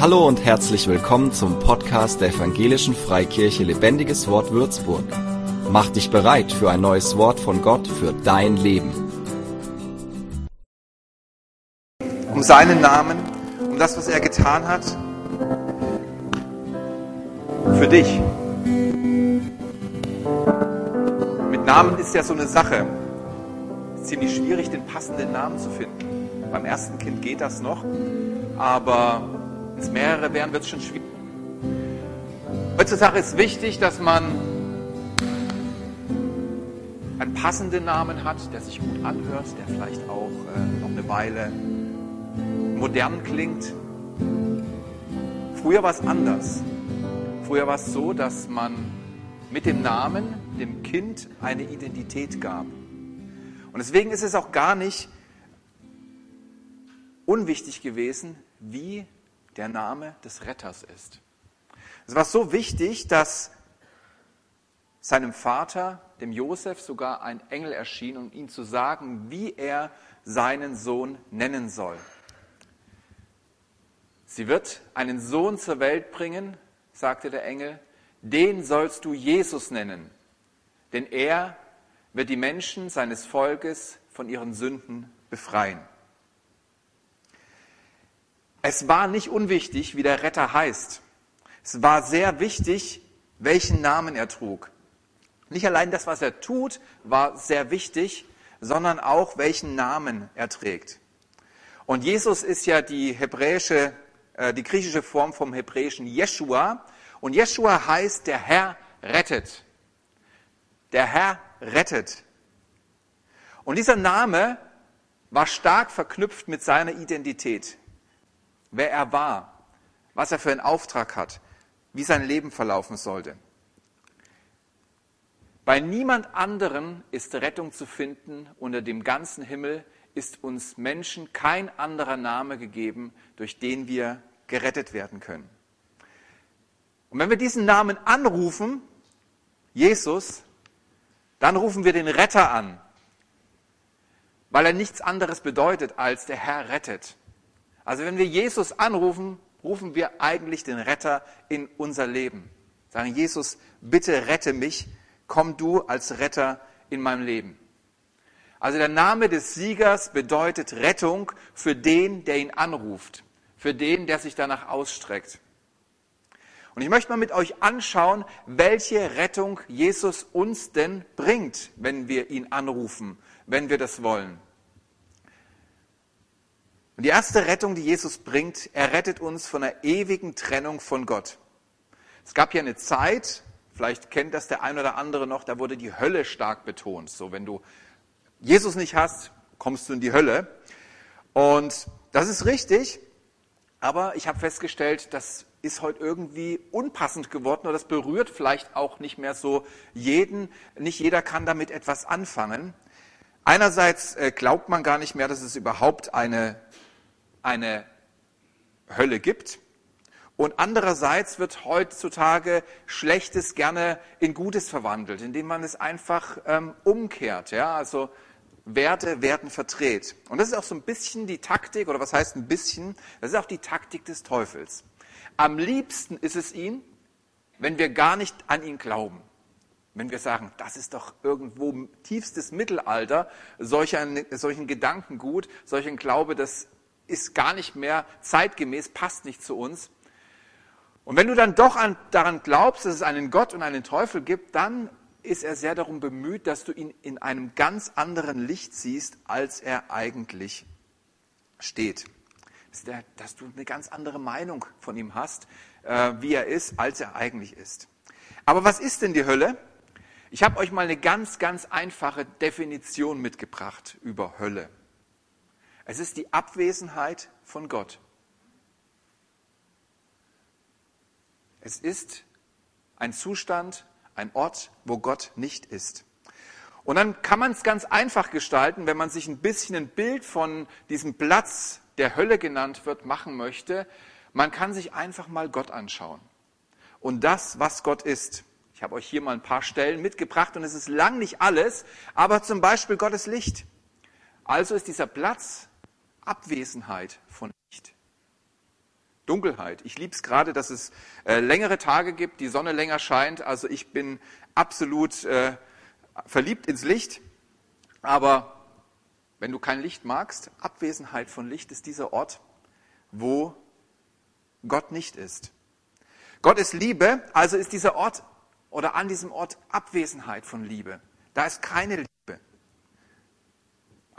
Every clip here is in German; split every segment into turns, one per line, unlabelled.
Hallo und herzlich willkommen zum Podcast der Evangelischen Freikirche Lebendiges Wort Würzburg. Mach dich bereit für ein neues Wort von Gott für dein Leben.
Um seinen Namen, um das, was er getan hat, für dich. Mit Namen ist ja so eine Sache. Es ist ziemlich schwierig, den passenden Namen zu finden. Beim ersten Kind geht das noch, aber es mehrere wären, wird es schon schwierig. Heutzutage ist wichtig, dass man einen passenden Namen hat, der sich gut anhört, der vielleicht auch äh, noch eine Weile modern klingt. Früher war es anders. Früher war es so, dass man mit dem Namen dem Kind eine Identität gab. Und deswegen ist es auch gar nicht unwichtig gewesen, wie der Name des Retters ist. Es war so wichtig, dass seinem Vater, dem Josef, sogar ein Engel erschien, um ihm zu sagen, wie er seinen Sohn nennen soll. Sie wird einen Sohn zur Welt bringen, sagte der Engel, den sollst du Jesus nennen, denn er wird die Menschen seines Volkes von ihren Sünden befreien. Es war nicht unwichtig, wie der Retter heißt. Es war sehr wichtig, welchen Namen er trug. Nicht allein das, was er tut, war sehr wichtig, sondern auch, welchen Namen er trägt. Und Jesus ist ja die hebräische, äh, die griechische Form vom hebräischen Jeshua. Und Jeshua heißt, der Herr rettet. Der Herr rettet. Und dieser Name war stark verknüpft mit seiner Identität wer er war, was er für einen Auftrag hat, wie sein Leben verlaufen sollte. Bei niemand anderen ist Rettung zu finden unter dem ganzen Himmel, ist uns Menschen kein anderer Name gegeben, durch den wir gerettet werden können. Und wenn wir diesen Namen anrufen, Jesus, dann rufen wir den Retter an, weil er nichts anderes bedeutet als der Herr rettet. Also wenn wir Jesus anrufen, rufen wir eigentlich den Retter in unser Leben. Sagen, Jesus, bitte rette mich, komm du als Retter in meinem Leben. Also der Name des Siegers bedeutet Rettung für den, der ihn anruft, für den, der sich danach ausstreckt. Und ich möchte mal mit euch anschauen, welche Rettung Jesus uns denn bringt, wenn wir ihn anrufen, wenn wir das wollen. Und die erste Rettung, die Jesus bringt, er rettet uns von einer ewigen Trennung von Gott. Es gab ja eine Zeit, vielleicht kennt das der ein oder andere noch, da wurde die Hölle stark betont. So, wenn du Jesus nicht hast, kommst du in die Hölle. Und das ist richtig, aber ich habe festgestellt, das ist heute irgendwie unpassend geworden oder das berührt vielleicht auch nicht mehr so jeden. Nicht jeder kann damit etwas anfangen. Einerseits äh, glaubt man gar nicht mehr, dass es überhaupt eine eine Hölle gibt. Und andererseits wird heutzutage Schlechtes gerne in Gutes verwandelt, indem man es einfach ähm, umkehrt. Ja? Also Werte werden verdreht. Und das ist auch so ein bisschen die Taktik, oder was heißt ein bisschen? Das ist auch die Taktik des Teufels. Am liebsten ist es ihm, wenn wir gar nicht an ihn glauben. Wenn wir sagen, das ist doch irgendwo tiefstes Mittelalter, solchen, solchen Gedankengut, solchen Glaube, das ist gar nicht mehr zeitgemäß, passt nicht zu uns. Und wenn du dann doch an, daran glaubst, dass es einen Gott und einen Teufel gibt, dann ist er sehr darum bemüht, dass du ihn in einem ganz anderen Licht siehst, als er eigentlich steht. Dass du eine ganz andere Meinung von ihm hast, äh, wie er ist, als er eigentlich ist. Aber was ist denn die Hölle? Ich habe euch mal eine ganz, ganz einfache Definition mitgebracht über Hölle. Es ist die Abwesenheit von Gott. Es ist ein Zustand, ein Ort, wo Gott nicht ist. Und dann kann man es ganz einfach gestalten, wenn man sich ein bisschen ein Bild von diesem Platz, der Hölle genannt wird, machen möchte. Man kann sich einfach mal Gott anschauen. Und das, was Gott ist. Ich habe euch hier mal ein paar Stellen mitgebracht und es ist lang nicht alles, aber zum Beispiel Gottes Licht. Also ist dieser Platz Abwesenheit von Licht. Dunkelheit. Ich liebe es gerade, dass es äh, längere Tage gibt, die Sonne länger scheint. Also ich bin absolut äh, verliebt ins Licht. Aber wenn du kein Licht magst, Abwesenheit von Licht ist dieser Ort, wo Gott nicht ist. Gott ist Liebe, also ist dieser Ort oder an diesem Ort Abwesenheit von Liebe. Da ist keine Liebe.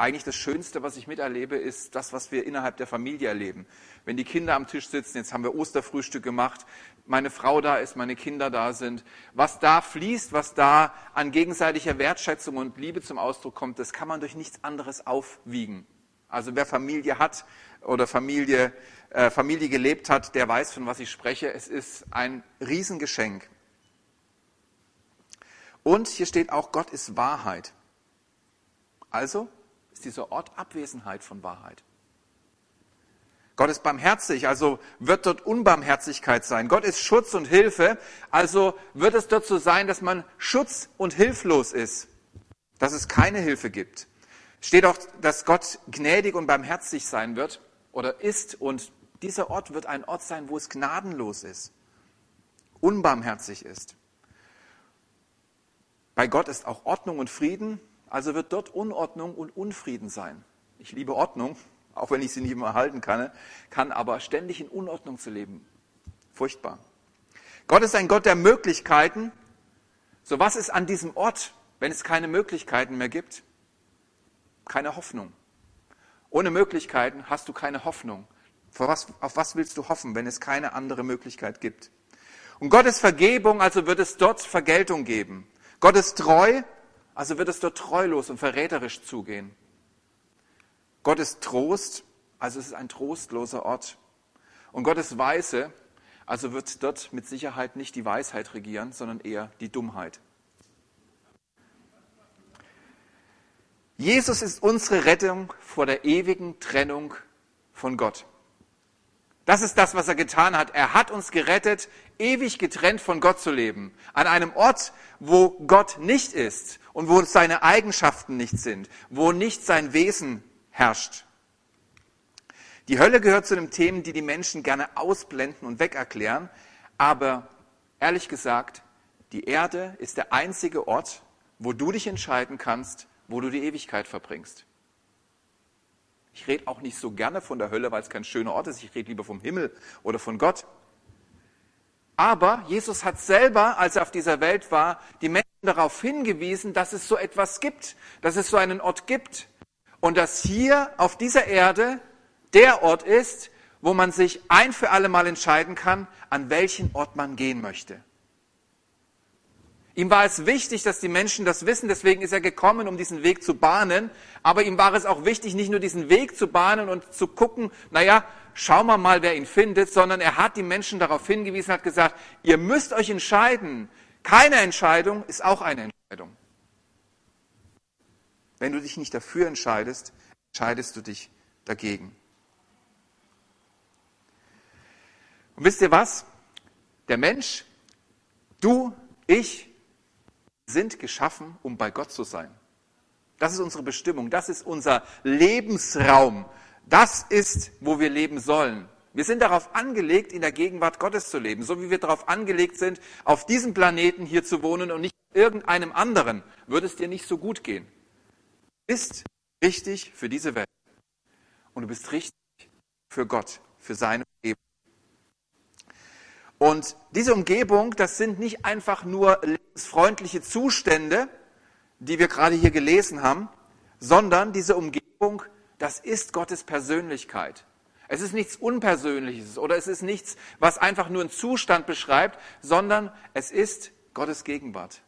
Eigentlich das Schönste, was ich miterlebe, ist das, was wir innerhalb der Familie erleben. Wenn die Kinder am Tisch sitzen, jetzt haben wir Osterfrühstück gemacht, meine Frau da ist, meine Kinder da sind, was da fließt, was da an gegenseitiger Wertschätzung und Liebe zum Ausdruck kommt, das kann man durch nichts anderes aufwiegen. Also wer Familie hat oder Familie, äh, Familie gelebt hat, der weiß, von was ich spreche. Es ist ein Riesengeschenk. Und hier steht auch, Gott ist Wahrheit. Also ist dieser Ort Abwesenheit von Wahrheit. Gott ist barmherzig, also wird dort Unbarmherzigkeit sein. Gott ist Schutz und Hilfe, also wird es dort so sein, dass man schutz- und hilflos ist, dass es keine Hilfe gibt. Steht auch, dass Gott gnädig und barmherzig sein wird oder ist und dieser Ort wird ein Ort sein, wo es gnadenlos ist, unbarmherzig ist. Bei Gott ist auch Ordnung und Frieden, also wird dort Unordnung und Unfrieden sein. Ich liebe Ordnung, auch wenn ich sie nicht immer halten kann, kann aber ständig in Unordnung zu leben. Furchtbar. Gott ist ein Gott der Möglichkeiten. So was ist an diesem Ort, wenn es keine Möglichkeiten mehr gibt? Keine Hoffnung. Ohne Möglichkeiten hast du keine Hoffnung. Was, auf was willst du hoffen, wenn es keine andere Möglichkeit gibt? Und Gottes Vergebung, also wird es dort Vergeltung geben. Gott ist treu, also wird es dort treulos und verräterisch zugehen. Gott ist Trost, also es ist ein trostloser Ort. Und Gott ist Weise, also wird dort mit Sicherheit nicht die Weisheit regieren, sondern eher die Dummheit. Jesus ist unsere Rettung vor der ewigen Trennung von Gott. Das ist das, was er getan hat. Er hat uns gerettet, ewig getrennt von Gott zu leben. An einem Ort, wo Gott nicht ist und wo seine Eigenschaften nicht sind, wo nicht sein Wesen herrscht. Die Hölle gehört zu den Themen, die die Menschen gerne ausblenden und wegerklären. Aber ehrlich gesagt, die Erde ist der einzige Ort, wo du dich entscheiden kannst, wo du die Ewigkeit verbringst. Ich rede auch nicht so gerne von der Hölle, weil es kein schöner Ort ist. Ich rede lieber vom Himmel oder von Gott. Aber Jesus hat selber, als er auf dieser Welt war, die Menschen darauf hingewiesen, dass es so etwas gibt, dass es so einen Ort gibt. Und dass hier auf dieser Erde der Ort ist, wo man sich ein für alle Mal entscheiden kann, an welchen Ort man gehen möchte. Ihm war es wichtig, dass die Menschen das wissen, deswegen ist er gekommen, um diesen Weg zu bahnen. Aber ihm war es auch wichtig, nicht nur diesen Weg zu bahnen und zu gucken, naja, schauen wir mal, wer ihn findet, sondern er hat die Menschen darauf hingewiesen, hat gesagt, ihr müsst euch entscheiden. Keine Entscheidung ist auch eine Entscheidung. Wenn du dich nicht dafür entscheidest, entscheidest du dich dagegen. Und wisst ihr was? Der Mensch, du, ich, sind geschaffen, um bei Gott zu sein. Das ist unsere Bestimmung, das ist unser Lebensraum, das ist, wo wir leben sollen. Wir sind darauf angelegt, in der Gegenwart Gottes zu leben, so wie wir darauf angelegt sind, auf diesem Planeten hier zu wohnen und nicht irgendeinem anderen, würde es dir nicht so gut gehen. Du bist richtig für diese Welt und du bist richtig für Gott, für seine Umgebung. Und diese Umgebung, das sind nicht einfach nur lebensfreundliche Zustände, die wir gerade hier gelesen haben, sondern diese Umgebung, das ist Gottes Persönlichkeit. Es ist nichts Unpersönliches oder es ist nichts, was einfach nur einen Zustand beschreibt, sondern es ist Gottes Gegenwart.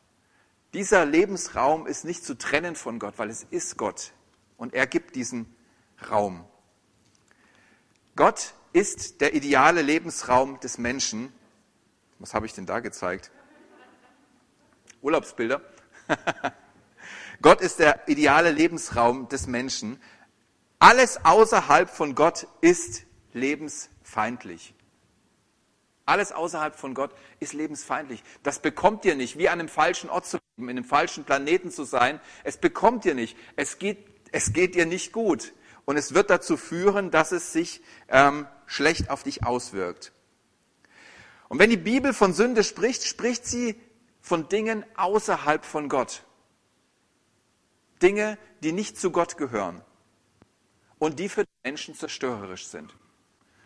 Dieser Lebensraum ist nicht zu trennen von Gott, weil es ist Gott und er gibt diesen Raum. Gott ist der ideale Lebensraum des Menschen was habe ich denn da gezeigt? Urlaubsbilder. Gott ist der ideale Lebensraum des Menschen. Alles außerhalb von Gott ist lebensfeindlich. Alles außerhalb von Gott ist lebensfeindlich. Das bekommt ihr nicht, wie an einem falschen Ort zu leben, in einem falschen Planeten zu sein. Es bekommt ihr nicht. Es geht, es geht ihr nicht gut. und es wird dazu führen, dass es sich ähm, schlecht auf dich auswirkt. Und wenn die Bibel von Sünde spricht, spricht sie von Dingen außerhalb von Gott. Dinge, die nicht zu Gott gehören und die für Menschen zerstörerisch sind.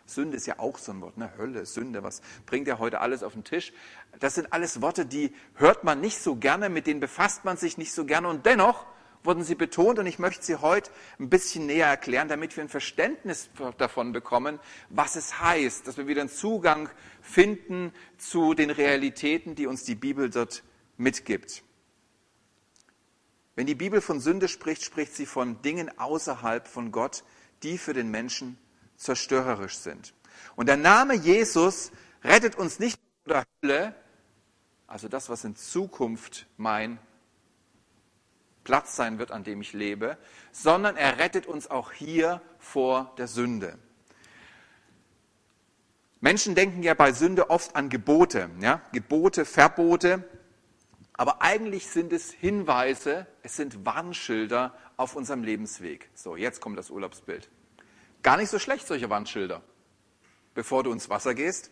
Sünde ist ja auch so ein Wort, ne? Hölle, Sünde, was bringt er heute alles auf den Tisch? Das sind alles Worte, die hört man nicht so gerne, mit denen befasst man sich nicht so gerne und dennoch wurden sie betont und ich möchte sie heute ein bisschen näher erklären, damit wir ein Verständnis davon bekommen, was es heißt, dass wir wieder einen Zugang finden zu den Realitäten, die uns die Bibel dort mitgibt. Wenn die Bibel von Sünde spricht, spricht sie von Dingen außerhalb von Gott, die für den Menschen zerstörerisch sind. Und der Name Jesus rettet uns nicht vor der Hölle, also das, was in Zukunft mein Platz sein wird, an dem ich lebe, sondern er rettet uns auch hier vor der Sünde. Menschen denken ja bei Sünde oft an Gebote, ja? Gebote, Verbote, aber eigentlich sind es Hinweise, es sind Warnschilder auf unserem Lebensweg. So, jetzt kommt das Urlaubsbild. Gar nicht so schlecht, solche Warnschilder, bevor du ins Wasser gehst.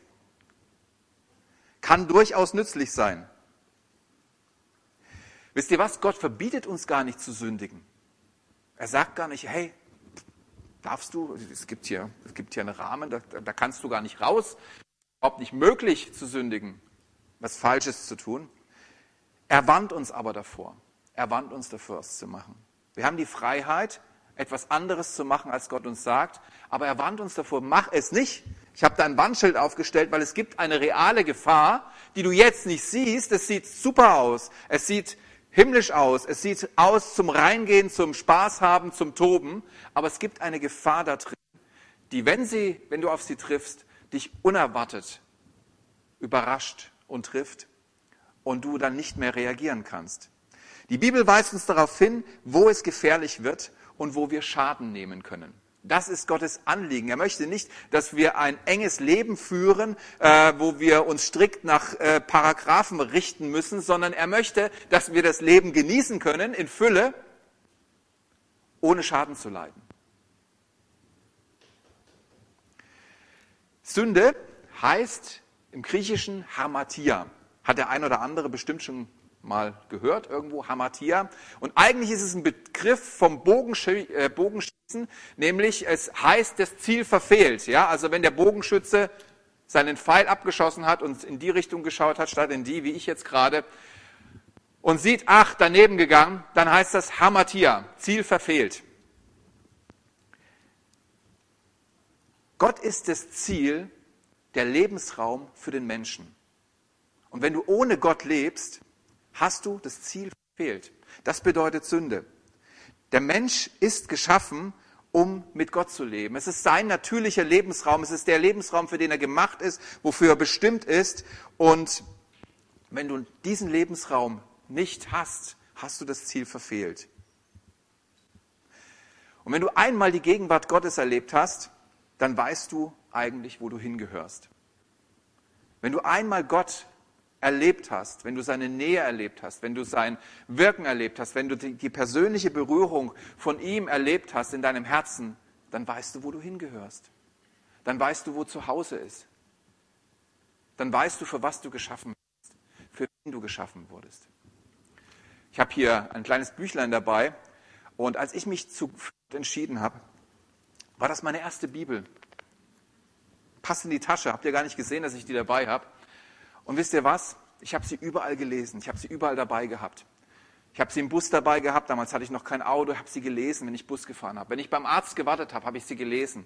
Kann durchaus nützlich sein. Wisst ihr was? Gott verbietet uns gar nicht zu sündigen. Er sagt gar nicht, hey, darfst du, es gibt hier, es gibt hier einen Rahmen, da, da kannst du gar nicht raus. Überhaupt nicht möglich zu sündigen, was Falsches zu tun. Er warnt uns aber davor. Er warnt uns davor, es zu machen. Wir haben die Freiheit, etwas anderes zu machen, als Gott uns sagt, aber er warnt uns davor, mach es nicht. Ich habe da ein Wandschild aufgestellt, weil es gibt eine reale Gefahr, die du jetzt nicht siehst. Es sieht super aus. Es sieht himmlisch aus. Es sieht aus zum Reingehen, zum Spaß haben, zum Toben. Aber es gibt eine Gefahr da drin, die, wenn sie, wenn du auf sie triffst, dich unerwartet überrascht und trifft und du dann nicht mehr reagieren kannst. Die Bibel weist uns darauf hin, wo es gefährlich wird und wo wir Schaden nehmen können. Das ist Gottes Anliegen. Er möchte nicht, dass wir ein enges Leben führen, äh, wo wir uns strikt nach äh, Paragraphen richten müssen, sondern er möchte, dass wir das Leben genießen können in Fülle, ohne Schaden zu leiden. Sünde heißt im Griechischen Hamatia. Hat der ein oder andere bestimmt schon mal gehört, irgendwo Hamatia. Und eigentlich ist es ein Begriff vom Bogenschießen, äh, Bogenschießen, nämlich es heißt, das Ziel verfehlt. Ja, also wenn der Bogenschütze seinen Pfeil abgeschossen hat und in die Richtung geschaut hat, statt in die, wie ich jetzt gerade, und sieht, ach, daneben gegangen, dann heißt das Hamatia, Ziel verfehlt. Gott ist das Ziel, der Lebensraum für den Menschen. Und wenn du ohne Gott lebst, hast du das Ziel verfehlt. Das bedeutet Sünde. Der Mensch ist geschaffen, um mit Gott zu leben. Es ist sein natürlicher Lebensraum. Es ist der Lebensraum, für den er gemacht ist, wofür er bestimmt ist. Und wenn du diesen Lebensraum nicht hast, hast du das Ziel verfehlt. Und wenn du einmal die Gegenwart Gottes erlebt hast, dann weißt du eigentlich, wo du hingehörst. Wenn du einmal Gott erlebt hast, wenn du seine Nähe erlebt hast, wenn du sein Wirken erlebt hast, wenn du die, die persönliche Berührung von ihm erlebt hast in deinem Herzen, dann weißt du, wo du hingehörst. Dann weißt du, wo zu Hause ist. Dann weißt du, für was du geschaffen bist, für wen du geschaffen wurdest. Ich habe hier ein kleines Büchlein dabei und als ich mich zu entschieden habe, war das meine erste Bibel. Passt in die Tasche, habt ihr gar nicht gesehen, dass ich die dabei habe. Und wisst ihr was? Ich habe sie überall gelesen. Ich habe sie überall dabei gehabt. Ich habe sie im Bus dabei gehabt. Damals hatte ich noch kein Auto. Ich habe sie gelesen, wenn ich Bus gefahren habe. Wenn ich beim Arzt gewartet habe, habe ich sie gelesen.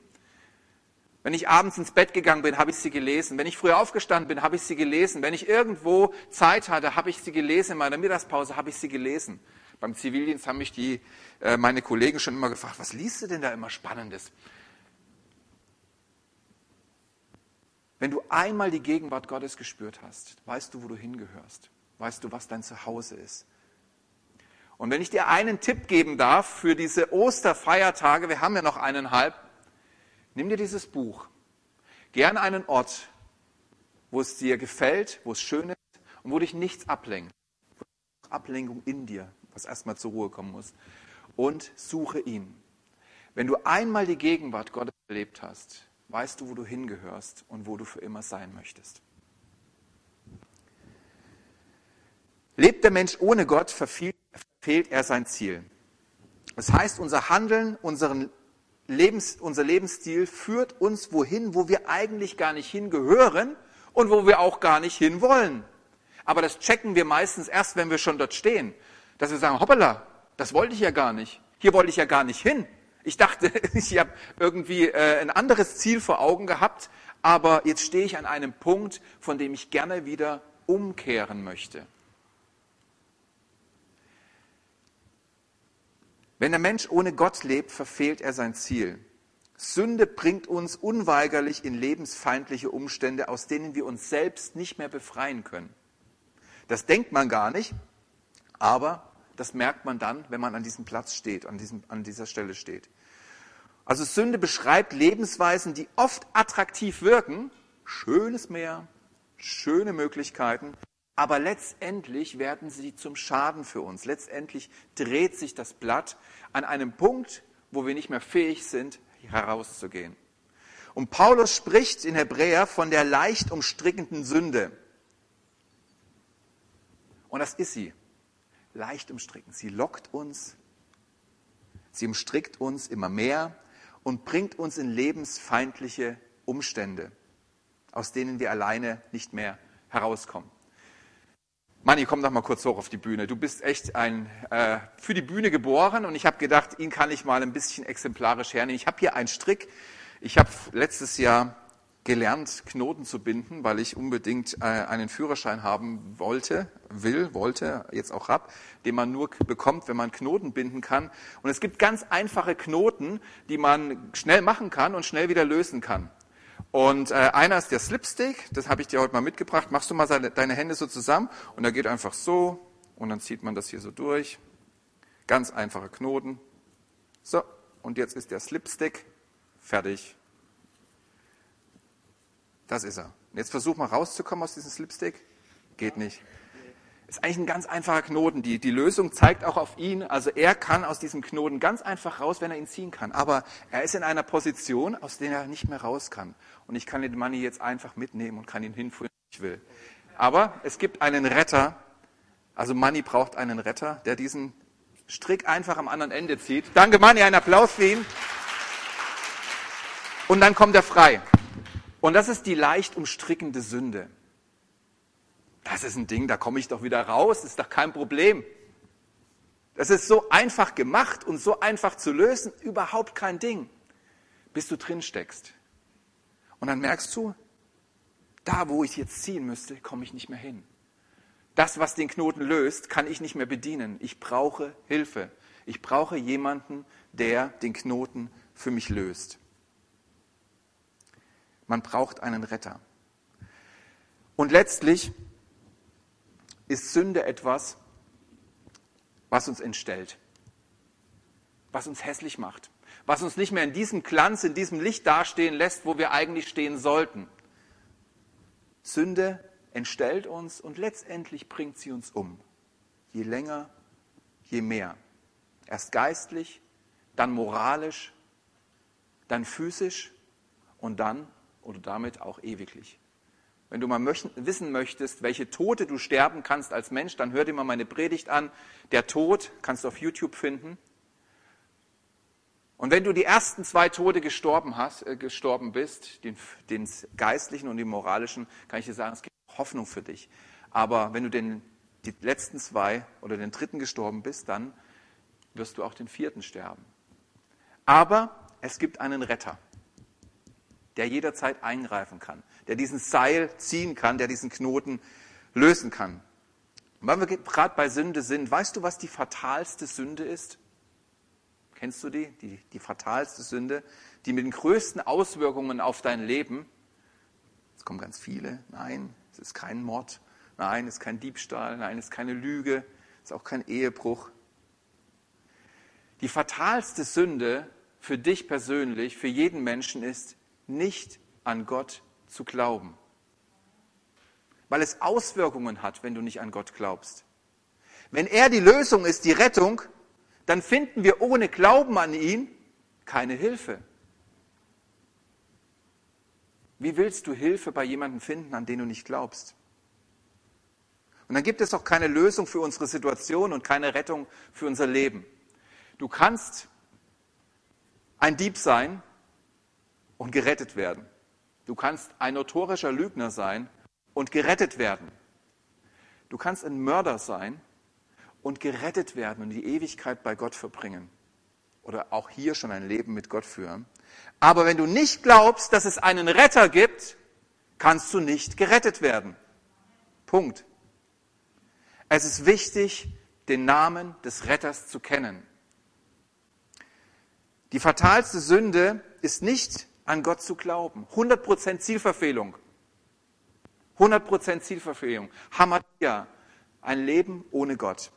Wenn ich abends ins Bett gegangen bin, habe ich sie gelesen. Wenn ich früher aufgestanden bin, habe ich sie gelesen. Wenn ich irgendwo Zeit hatte, habe ich sie gelesen. In meiner Mittagspause habe ich sie gelesen. Beim Zivildienst haben mich die, äh, meine Kollegen schon immer gefragt, was liest du denn da immer Spannendes? Wenn du einmal die Gegenwart Gottes gespürt hast, weißt du, wo du hingehörst. Weißt du, was dein Zuhause ist. Und wenn ich dir einen Tipp geben darf für diese Osterfeiertage, wir haben ja noch eineinhalb, nimm dir dieses Buch. Geh an einen Ort, wo es dir gefällt, wo es schön ist und wo dich nichts ablenkt. Ablenkung in dir, was erstmal zur Ruhe kommen muss. Und suche ihn. Wenn du einmal die Gegenwart Gottes erlebt hast, weißt du, wo du hingehörst und wo du für immer sein möchtest. Lebt der Mensch ohne Gott, verfehlt er sein Ziel. Das heißt, unser Handeln, unseren Lebens, unser Lebensstil führt uns wohin, wo wir eigentlich gar nicht hingehören und wo wir auch gar nicht hinwollen. Aber das checken wir meistens erst, wenn wir schon dort stehen. Dass wir sagen, hoppala, das wollte ich ja gar nicht. Hier wollte ich ja gar nicht hin. Ich dachte, ich habe irgendwie äh, ein anderes Ziel vor Augen gehabt, aber jetzt stehe ich an einem Punkt, von dem ich gerne wieder umkehren möchte. Wenn der Mensch ohne Gott lebt, verfehlt er sein Ziel. Sünde bringt uns unweigerlich in lebensfeindliche Umstände, aus denen wir uns selbst nicht mehr befreien können. Das denkt man gar nicht, aber das merkt man dann, wenn man an diesem Platz steht, an, diesem, an dieser Stelle steht. Also Sünde beschreibt Lebensweisen, die oft attraktiv wirken, schönes Meer, schöne Möglichkeiten, aber letztendlich werden sie zum Schaden für uns. Letztendlich dreht sich das Blatt an einem Punkt, wo wir nicht mehr fähig sind, herauszugehen. Und Paulus spricht in Hebräer von der leicht umstrickenden Sünde. Und das ist sie. Leicht umstrickend. Sie lockt uns, sie umstrickt uns immer mehr und bringt uns in lebensfeindliche Umstände, aus denen wir alleine nicht mehr herauskommen. Manni, komm doch mal kurz hoch auf die Bühne. Du bist echt ein äh, für die Bühne geboren und ich habe gedacht, ihn kann ich mal ein bisschen exemplarisch hernehmen. Ich habe hier einen Strick. Ich habe letztes Jahr gelernt, Knoten zu binden, weil ich unbedingt äh, einen Führerschein haben wollte, will, wollte, jetzt auch hab, den man nur bekommt, wenn man Knoten binden kann. Und es gibt ganz einfache Knoten, die man schnell machen kann und schnell wieder lösen kann. Und äh, einer ist der Slipstick, das habe ich dir heute mal mitgebracht. Machst du mal seine, deine Hände so zusammen und er geht einfach so und dann zieht man das hier so durch. Ganz einfache Knoten. So, und jetzt ist der Slipstick fertig. Das ist er. Und jetzt versuch mal rauszukommen aus diesem Slipstick. Geht nicht ist eigentlich ein ganz einfacher Knoten. Die, die Lösung zeigt auch auf ihn. Also er kann aus diesem Knoten ganz einfach raus, wenn er ihn ziehen kann. Aber er ist in einer Position, aus der er nicht mehr raus kann. Und ich kann den Money jetzt einfach mitnehmen und kann ihn hinführen, wo ich will. Aber es gibt einen Retter. Also Money braucht einen Retter, der diesen Strick einfach am anderen Ende zieht. Danke Money, einen Applaus für ihn. Und dann kommt er frei. Und das ist die leicht umstrickende Sünde. Das ist ein Ding, da komme ich doch wieder raus, ist doch kein Problem. Das ist so einfach gemacht und so einfach zu lösen, überhaupt kein Ding, bis du drin steckst. Und dann merkst du, da wo ich jetzt ziehen müsste, komme ich nicht mehr hin. Das, was den Knoten löst, kann ich nicht mehr bedienen. Ich brauche Hilfe. Ich brauche jemanden, der den Knoten für mich löst. Man braucht einen Retter. Und letztlich ist Sünde etwas, was uns entstellt, was uns hässlich macht, was uns nicht mehr in diesem Glanz, in diesem Licht dastehen lässt, wo wir eigentlich stehen sollten. Sünde entstellt uns und letztendlich bringt sie uns um. Je länger, je mehr. Erst geistlich, dann moralisch, dann physisch und dann oder damit auch ewiglich. Wenn du mal möchten, wissen möchtest, welche Tote du sterben kannst als Mensch, dann hör dir mal meine Predigt an. Der Tod kannst du auf YouTube finden. Und wenn du die ersten zwei Tode gestorben, hast, äh, gestorben bist, den, den geistlichen und den moralischen, kann ich dir sagen, es gibt Hoffnung für dich. Aber wenn du den, die letzten zwei oder den dritten gestorben bist, dann wirst du auch den vierten sterben. Aber es gibt einen Retter der jederzeit eingreifen kann, der diesen Seil ziehen kann, der diesen Knoten lösen kann. Und weil wir gerade bei Sünde sind, weißt du, was die fatalste Sünde ist? Kennst du die? die? Die fatalste Sünde, die mit den größten Auswirkungen auf dein Leben. Es kommen ganz viele. Nein, es ist kein Mord. Nein, es ist kein Diebstahl. Nein, es ist keine Lüge. Es ist auch kein Ehebruch. Die fatalste Sünde für dich persönlich, für jeden Menschen ist nicht an Gott zu glauben. Weil es Auswirkungen hat, wenn du nicht an Gott glaubst. Wenn er die Lösung ist, die Rettung, dann finden wir ohne Glauben an ihn keine Hilfe. Wie willst du Hilfe bei jemandem finden, an den du nicht glaubst? Und dann gibt es auch keine Lösung für unsere Situation und keine Rettung für unser Leben. Du kannst ein Dieb sein und gerettet werden. Du kannst ein notorischer Lügner sein und gerettet werden. Du kannst ein Mörder sein und gerettet werden und die Ewigkeit bei Gott verbringen. Oder auch hier schon ein Leben mit Gott führen. Aber wenn du nicht glaubst, dass es einen Retter gibt, kannst du nicht gerettet werden. Punkt. Es ist wichtig, den Namen des Retters zu kennen. Die fatalste Sünde ist nicht an Gott zu glauben. 100% Zielverfehlung. 100% Zielverfehlung. Hamadia. Ein Leben ohne Gott.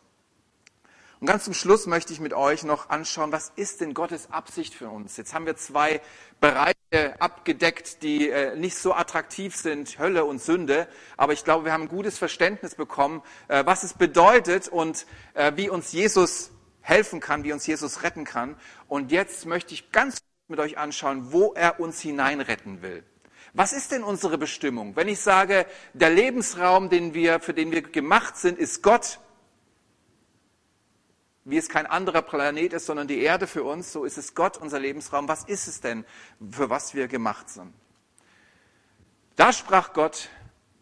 Und ganz zum Schluss möchte ich mit euch noch anschauen, was ist denn Gottes Absicht für uns? Jetzt haben wir zwei Bereiche abgedeckt, die äh, nicht so attraktiv sind, Hölle und Sünde. Aber ich glaube, wir haben ein gutes Verständnis bekommen, äh, was es bedeutet und äh, wie uns Jesus helfen kann, wie uns Jesus retten kann. Und jetzt möchte ich ganz mit euch anschauen, wo er uns hineinretten will. Was ist denn unsere Bestimmung? Wenn ich sage, der Lebensraum, den wir, für den wir gemacht sind, ist Gott, wie es kein anderer Planet ist, sondern die Erde für uns, so ist es Gott, unser Lebensraum. Was ist es denn, für was wir gemacht sind? Da sprach Gott,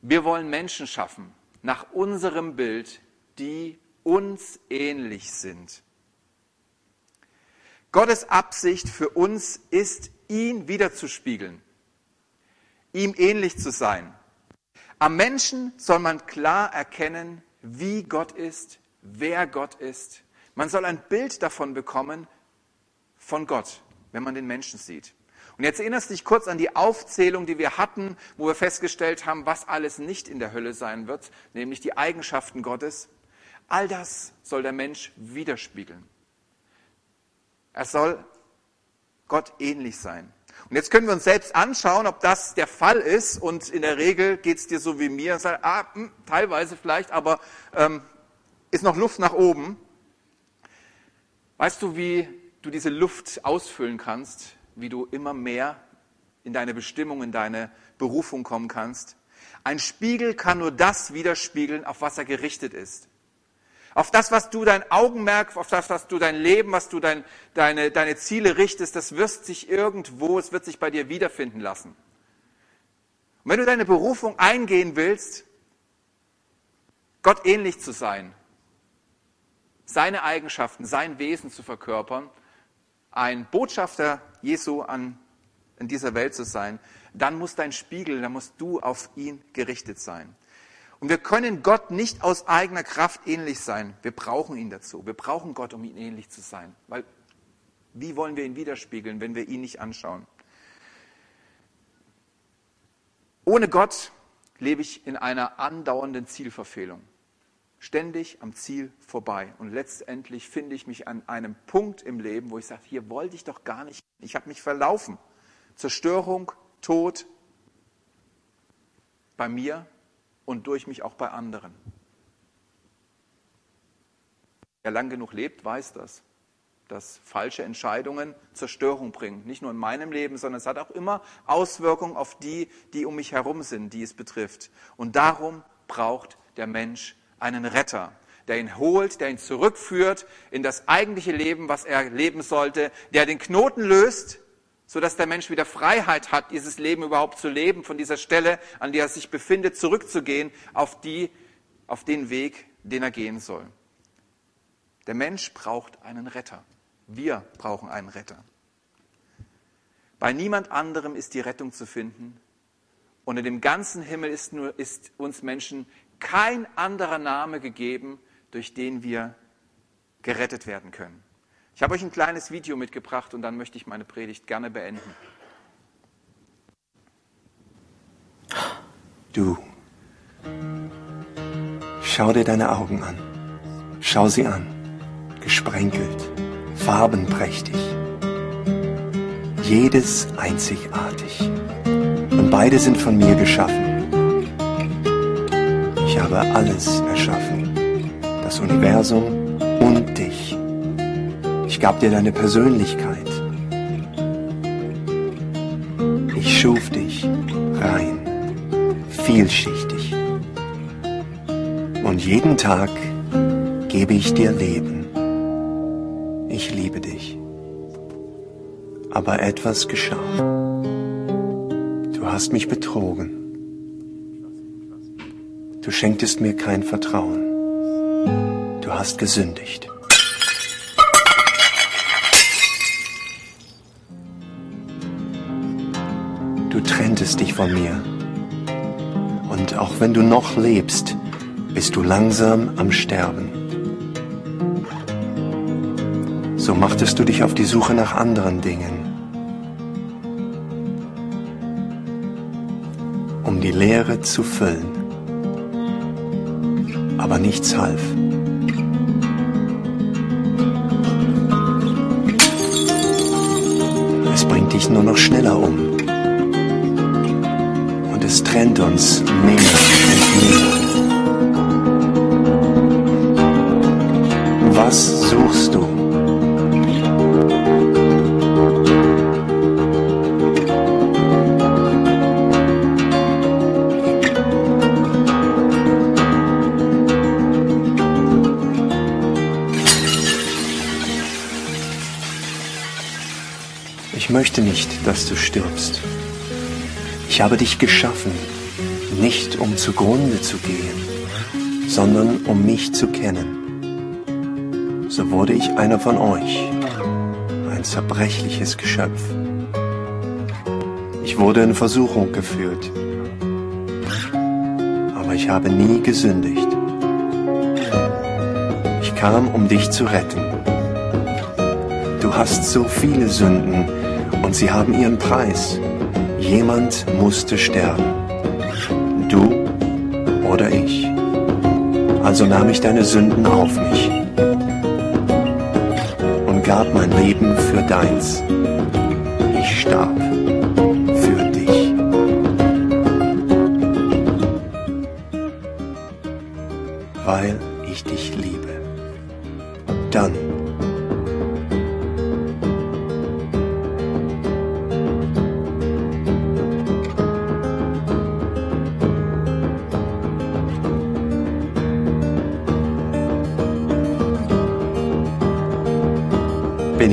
wir wollen Menschen schaffen, nach unserem Bild, die uns ähnlich sind. Gottes Absicht für uns ist, ihn wiederzuspiegeln, ihm ähnlich zu sein. Am Menschen soll man klar erkennen, wie Gott ist, wer Gott ist man soll ein Bild davon bekommen, von Gott, wenn man den Menschen sieht. Und jetzt erinnerst du dich kurz an die Aufzählung, die wir hatten, wo wir festgestellt haben, was alles nicht in der Hölle sein wird, nämlich die Eigenschaften Gottes. All das soll der Mensch widerspiegeln. Er soll Gott ähnlich sein. Und jetzt können wir uns selbst anschauen, ob das der Fall ist. Und in der Regel geht es dir so wie mir. Sag, ah, mh, hm, teilweise vielleicht, aber ähm, ist noch Luft nach oben. Weißt du, wie du diese Luft ausfüllen kannst, wie du immer mehr in deine Bestimmung, in deine Berufung kommen kannst? Ein Spiegel kann nur das widerspiegeln, auf was er gerichtet ist. Auf das, was du dein Augenmerk, auf das, was du dein Leben, was du dein, deine, deine Ziele richtest, das wird sich irgendwo, es wird sich bei dir wiederfinden lassen. Und wenn du deine Berufung eingehen willst, Gott ähnlich zu sein, seine Eigenschaften, sein Wesen zu verkörpern, ein Botschafter Jesu an, in dieser Welt zu sein, dann muss dein Spiegel, dann musst du auf ihn gerichtet sein. Und wir können Gott nicht aus eigener Kraft ähnlich sein. Wir brauchen ihn dazu. Wir brauchen Gott, um ihm ähnlich zu sein. Weil wie wollen wir ihn widerspiegeln, wenn wir ihn nicht anschauen? Ohne Gott lebe ich in einer andauernden Zielverfehlung ständig am Ziel vorbei. Und letztendlich finde ich mich an einem Punkt im Leben, wo ich sage, hier wollte ich doch gar nicht. Ich habe mich verlaufen. Zerstörung, Tod bei mir und durch mich auch bei anderen. Wer lang genug lebt, weiß das, dass falsche Entscheidungen Zerstörung bringen. Nicht nur in meinem Leben, sondern es hat auch immer Auswirkungen auf die, die um mich herum sind, die es betrifft. Und darum braucht der Mensch einen Retter, der ihn holt, der ihn zurückführt in das eigentliche Leben, was er leben sollte, der den Knoten löst, sodass der Mensch wieder Freiheit hat, dieses Leben überhaupt zu leben, von dieser Stelle, an der er sich befindet, zurückzugehen auf, die, auf den Weg, den er gehen soll. Der Mensch braucht einen Retter. Wir brauchen einen Retter. Bei niemand anderem ist die Rettung zu finden. Und in dem ganzen Himmel ist, nur, ist uns Menschen kein anderer Name gegeben, durch den wir gerettet werden können. Ich habe euch ein kleines Video mitgebracht und dann möchte ich meine Predigt gerne beenden.
Du, schau dir deine Augen an. Schau sie an. Gesprenkelt, farbenprächtig. Jedes einzigartig. Und beide sind von mir geschaffen habe alles erschaffen, das Universum. Ich gab dir deine Persönlichkeit, schuf dich rein, vielschichtig. Und jeden Tag gebe ich dir Leben. Ich liebe dich. Aber etwas geschah. Du hast mich betrogen. Du schenktest mir kein Vertrauen. Du hast gesündigt. Trenntest dich von mir. Und auch wenn du noch lebst, bist du langsam am Sterben. So machtest du dich auf die Suche nach anderen Dingen, um die Leere zu füllen. Aber nichts half. Es bringt dich nur noch schneller um. Es trennt uns mehr und mehr. Was suchst du? Ich möchte nicht, dass du stirbst. Ich habe dich geschaffen, nicht um zugrunde zu gehen, sondern um mich zu kennen. So wurde ich einer von euch, ein zerbrechliches Geschöpf. Ich wurde in Versuchung geführt, aber ich habe nie gesündigt. Ich kam, um dich zu retten. Du hast so viele Sünden und sie haben ihren Preis. Jemand musste sterben. Du oder ich. Also nahm ich deine Sünden auf mich und gab mein Leben für deins. Ich starb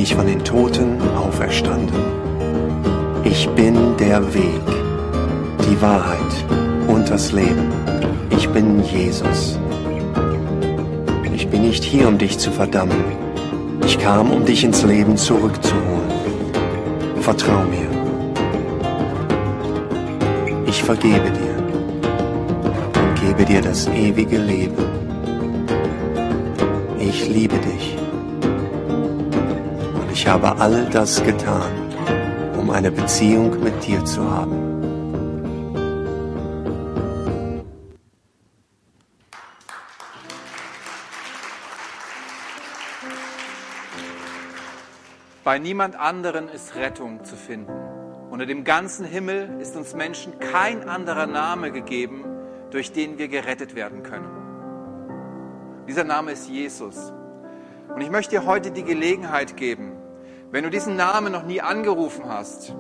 ich von den Toten auferstanden. Ich bin der Weg, die Wahrheit und das Leben. Ich bin Jesus. Ich bin nicht hier, um dich zu verdammen. Ich kam, um dich ins Leben zurückzuholen. Vertrau mir. Ich vergebe dir und gebe dir das ewige Leben. Ich liebe dich. Habe all das getan, um eine Beziehung mit dir zu haben.
Bei niemand anderen ist Rettung zu finden. Unter dem ganzen Himmel ist uns Menschen kein anderer Name gegeben, durch den wir gerettet werden können. Dieser Name ist Jesus. Und ich möchte dir heute die Gelegenheit geben, wenn du diesen Namen noch nie angerufen hast,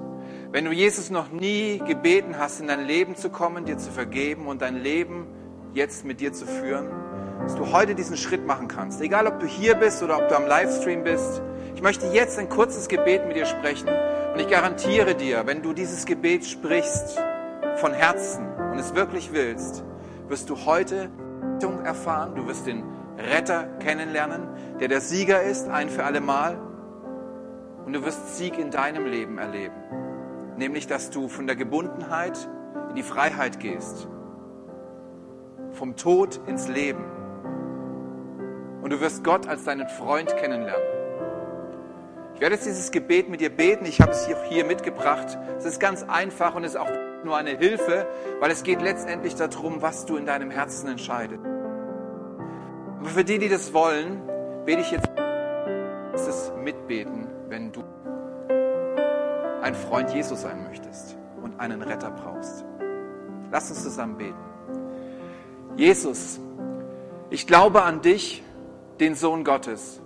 wenn du Jesus noch nie gebeten hast, in dein Leben zu kommen, dir zu vergeben und dein Leben jetzt mit dir zu führen, dass du heute diesen Schritt machen kannst. Egal, ob du hier bist oder ob du am Livestream bist. Ich möchte jetzt ein kurzes Gebet mit dir sprechen und ich garantiere dir, wenn du dieses Gebet sprichst von Herzen und es wirklich willst, wirst du heute Rettung erfahren, du wirst den Retter kennenlernen, der der Sieger ist, ein für alle Mal. Und du wirst Sieg in deinem Leben erleben. Nämlich, dass du von der Gebundenheit in die Freiheit gehst. Vom Tod ins Leben. Und du wirst Gott als deinen Freund kennenlernen. Ich werde jetzt dieses Gebet mit dir beten. Ich habe es hier mitgebracht. Es ist ganz einfach und ist auch nur eine Hilfe, weil es geht letztendlich darum, was du in deinem Herzen entscheidest. Aber für die, die das wollen, bete ich jetzt das mitbeten, wenn du ein Freund Jesus sein möchtest und einen Retter brauchst. Lass uns zusammen beten. Jesus, ich glaube an dich, den Sohn Gottes.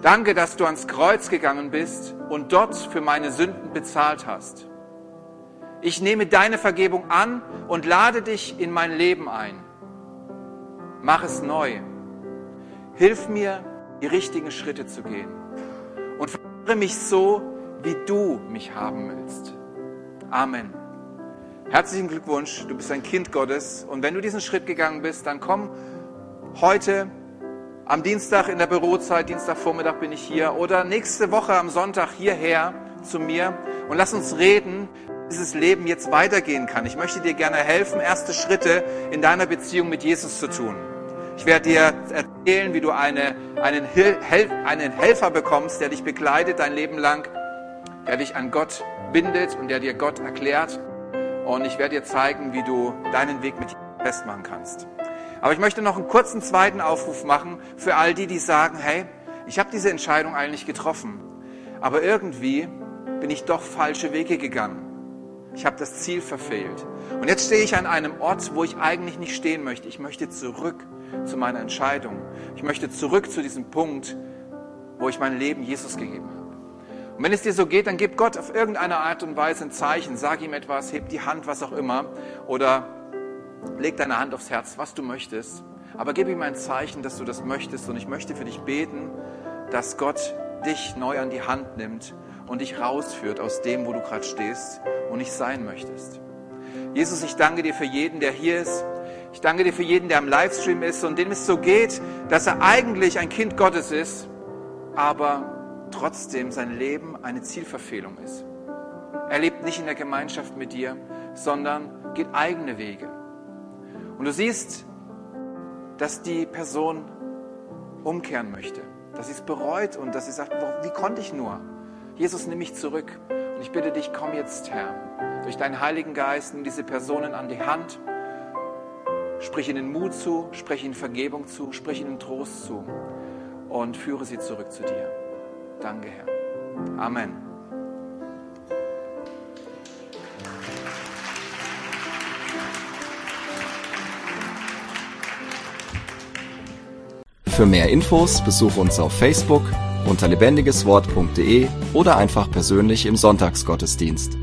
Danke, dass du ans Kreuz gegangen bist und dort für meine Sünden bezahlt hast. Ich nehme deine Vergebung an und lade dich in mein Leben ein. Mach es neu. Hilf mir, die richtigen Schritte zu gehen. Mich so, wie du mich haben willst. Amen. Herzlichen Glückwunsch, du bist ein Kind Gottes. Und wenn du diesen Schritt gegangen bist, dann komm heute am Dienstag in der Bürozeit, Dienstagvormittag bin ich hier, oder nächste Woche am Sonntag hierher zu mir und lass uns reden, wie dieses Leben jetzt weitergehen kann. Ich möchte dir gerne helfen, erste Schritte in deiner Beziehung mit Jesus zu tun. Ich werde dir erzählen, wie du eine, einen, Hel einen Helfer bekommst, der dich begleitet dein Leben lang, der dich an Gott bindet und der dir Gott erklärt. Und ich werde dir zeigen, wie du deinen Weg mit Jesus festmachen kannst. Aber ich möchte noch einen kurzen zweiten Aufruf machen für all die, die sagen, hey, ich habe diese Entscheidung eigentlich getroffen, aber irgendwie bin ich doch falsche Wege gegangen. Ich habe das Ziel verfehlt. Und jetzt stehe ich an einem Ort, wo ich eigentlich nicht stehen möchte. Ich möchte zurück zu meiner Entscheidung. Ich möchte zurück zu diesem Punkt, wo ich mein Leben Jesus gegeben habe. Und wenn es dir so geht, dann gib Gott auf irgendeine Art und Weise ein Zeichen. Sag ihm etwas, heb die Hand, was auch immer. Oder Leg deine Hand aufs Herz, was du möchtest. Aber gib ihm ein Zeichen, dass du das möchtest. Und ich möchte für dich beten, dass Gott dich neu an die Hand nimmt und dich rausführt aus dem, wo du gerade stehst und nicht sein möchtest. Jesus, ich danke dir für jeden, der hier ist. Ich danke dir für jeden, der am Livestream ist und dem es so geht, dass er eigentlich ein Kind Gottes ist, aber trotzdem sein Leben eine Zielverfehlung ist. Er lebt nicht in der Gemeinschaft mit dir, sondern geht eigene Wege. Und du siehst, dass die Person umkehren möchte, dass sie es bereut und dass sie sagt, wie konnte ich nur? Jesus, nimm mich zurück. Und ich bitte dich, komm jetzt, Herr, durch deinen Heiligen Geist, nimm diese Personen an die Hand, sprich ihnen Mut zu, sprich ihnen Vergebung zu, sprich ihnen Trost zu und führe sie zurück zu dir. Danke, Herr. Amen.
Für mehr Infos besuche uns auf Facebook unter lebendigeswort.de oder einfach persönlich im Sonntagsgottesdienst.